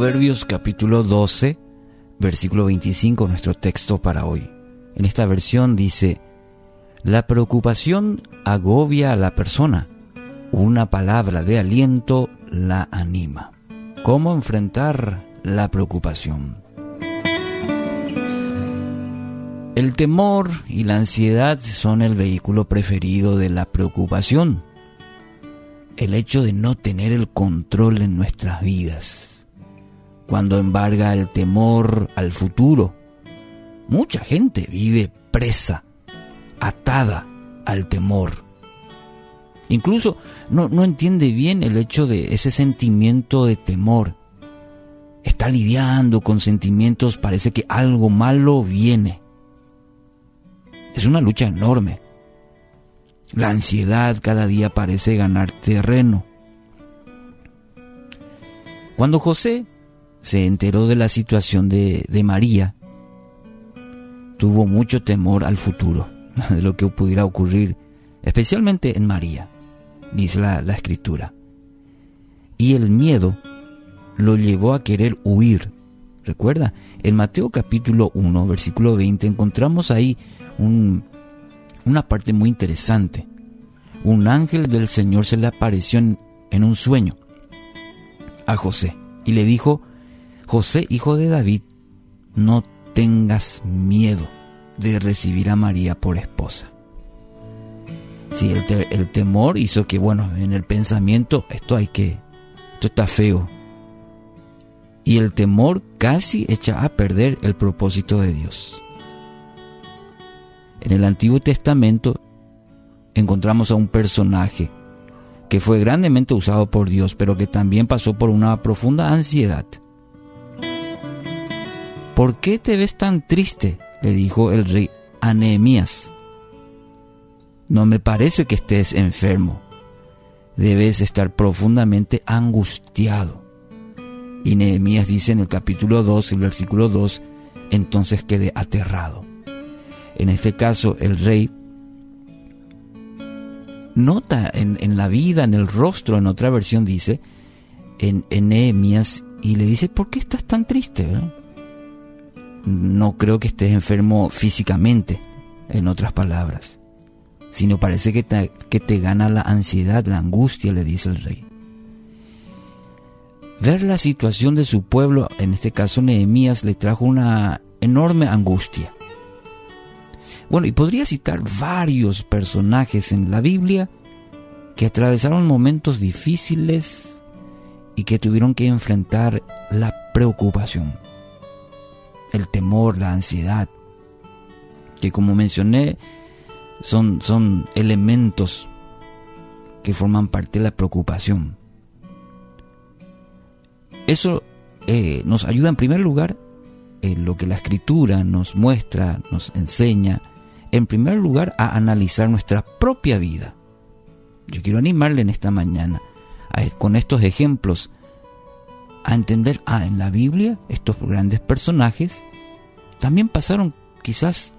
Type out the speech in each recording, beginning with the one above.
Proverbios capítulo 12, versículo 25, nuestro texto para hoy. En esta versión dice, La preocupación agobia a la persona, una palabra de aliento la anima. ¿Cómo enfrentar la preocupación? El temor y la ansiedad son el vehículo preferido de la preocupación. El hecho de no tener el control en nuestras vidas. Cuando embarga el temor al futuro, mucha gente vive presa, atada al temor. Incluso no, no entiende bien el hecho de ese sentimiento de temor. Está lidiando con sentimientos, parece que algo malo viene es una lucha enorme. La ansiedad cada día parece ganar terreno. Cuando José se enteró de la situación de, María, tuvo mucho temor al futuro, de lo que pudiera ocurrir, especialmente en María, dice la, la escritura. Y el miedo lo llevó a querer huir. Recuerda, en Mateo capítulo 1, versículo 20, encontramos ahí una parte muy interesante. Un ángel del Señor se le apareció en, un sueño a José y le dijo, José, hijo de David, no tengas miedo de recibir a María por esposa. Sí, el, el, temor hizo que, bueno, en el pensamiento, esto hay que, esto está feo. Y el temor casi echa a perder el propósito de Dios. En el Antiguo Testamento encontramos a un personaje que fue grandemente usado por Dios, pero que también pasó por una profunda ansiedad. ¿Por qué te ves tan triste? le dijo el rey a Nehemías. No me parece que estés enfermo. Debes estar profundamente angustiado. Y Nehemías dice en el capítulo 2, el versículo 2, entonces quedé aterrado en este caso el rey, nota en, la vida, en el rostro, en otra versión dice, en, en y le dice, ¿por qué estás tan triste? No creo que estés enfermo físicamente, en otras palabras, sino parece que te, que te gana la ansiedad, la angustia, le dice el rey. Ver la situación de su pueblo, en este caso Nehemías, le trajo una enorme angustia. Bueno, y podría citar varios personajes en la Biblia que atravesaron momentos difíciles y que tuvieron que enfrentar la preocupación, el temor, la ansiedad, que como mencioné son, son elementos que forman parte de la preocupación. Eso eh, nos ayuda en primer lugar en lo que la escritura nos muestra, nos enseña, en primer lugar, a analizar nuestra propia vida. Yo quiero animarle en esta mañana, con estos ejemplos, a entender, ah, en la Biblia estos grandes personajes también pasaron quizás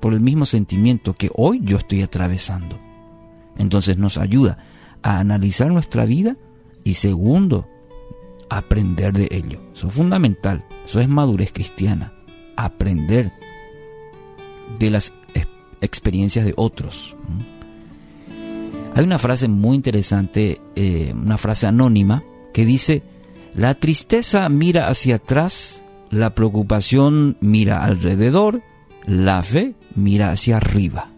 por el mismo sentimiento que hoy yo estoy atravesando. Entonces nos ayuda a analizar nuestra vida y segundo, aprender de ello. Eso es fundamental, eso es madurez cristiana, aprender de las experiencias de otros. Hay una frase muy interesante, eh, una frase anónima, que dice, la tristeza mira hacia atrás, la preocupación mira alrededor, la fe mira hacia arriba.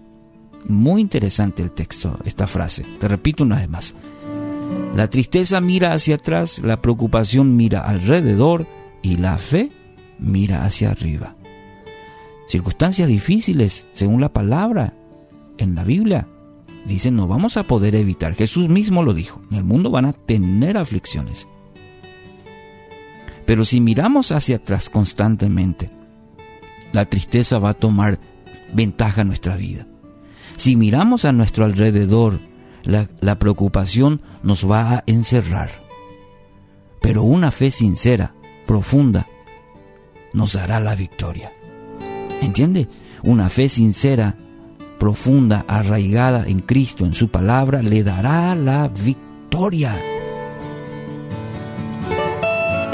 Muy interesante el texto, esta frase. Te repito una vez más. La tristeza mira hacia atrás, la preocupación mira alrededor y la fe mira hacia arriba circunstancias difíciles, según la palabra en la Biblia. Dicen, no vamos a poder evitar. Jesús mismo lo dijo, en el mundo van a tener aflicciones. Pero si miramos hacia atrás constantemente, la tristeza va a tomar ventaja en nuestra vida. Si miramos a nuestro alrededor, la, la preocupación nos va a encerrar. Pero una fe sincera, profunda, nos dará la victoria. ¿Entiende? Una fe sincera, profunda, arraigada en Cristo, en su palabra, le dará la victoria.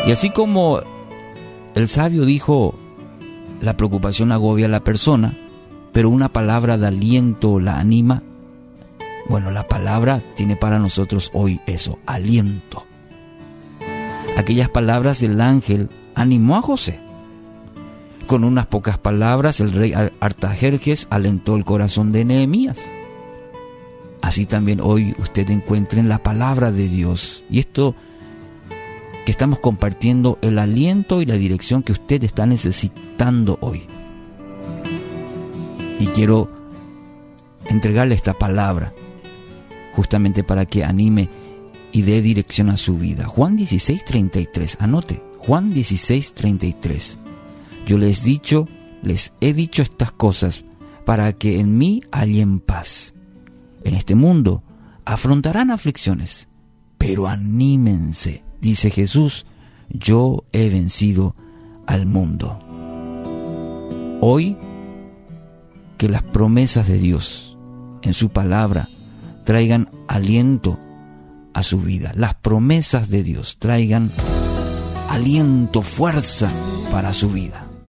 Y así como el sabio dijo, la preocupación agobia a la persona, pero una palabra de aliento la anima. Bueno, la palabra tiene para nosotros hoy eso, aliento. Aquellas palabras del ángel animó a José. Con unas pocas palabras el rey Artajerjes alentó el corazón de Nehemías. Así también hoy usted encuentra en la palabra de Dios. Y esto que estamos compartiendo el aliento y la dirección que usted está necesitando hoy. Y quiero entregarle esta palabra justamente para que anime y dé dirección a su vida. Juan 16, 33. Anote, Juan 16, 33. Yo les dicho, les he dicho estas cosas para que en mí hallen paz. En este mundo afrontarán aflicciones, pero anímense dice Jesús, yo he vencido al mundo. Hoy, que las promesas de Dios en su palabra traigan aliento a su vida. Las promesas de Dios traigan aliento, fuerza para su vida.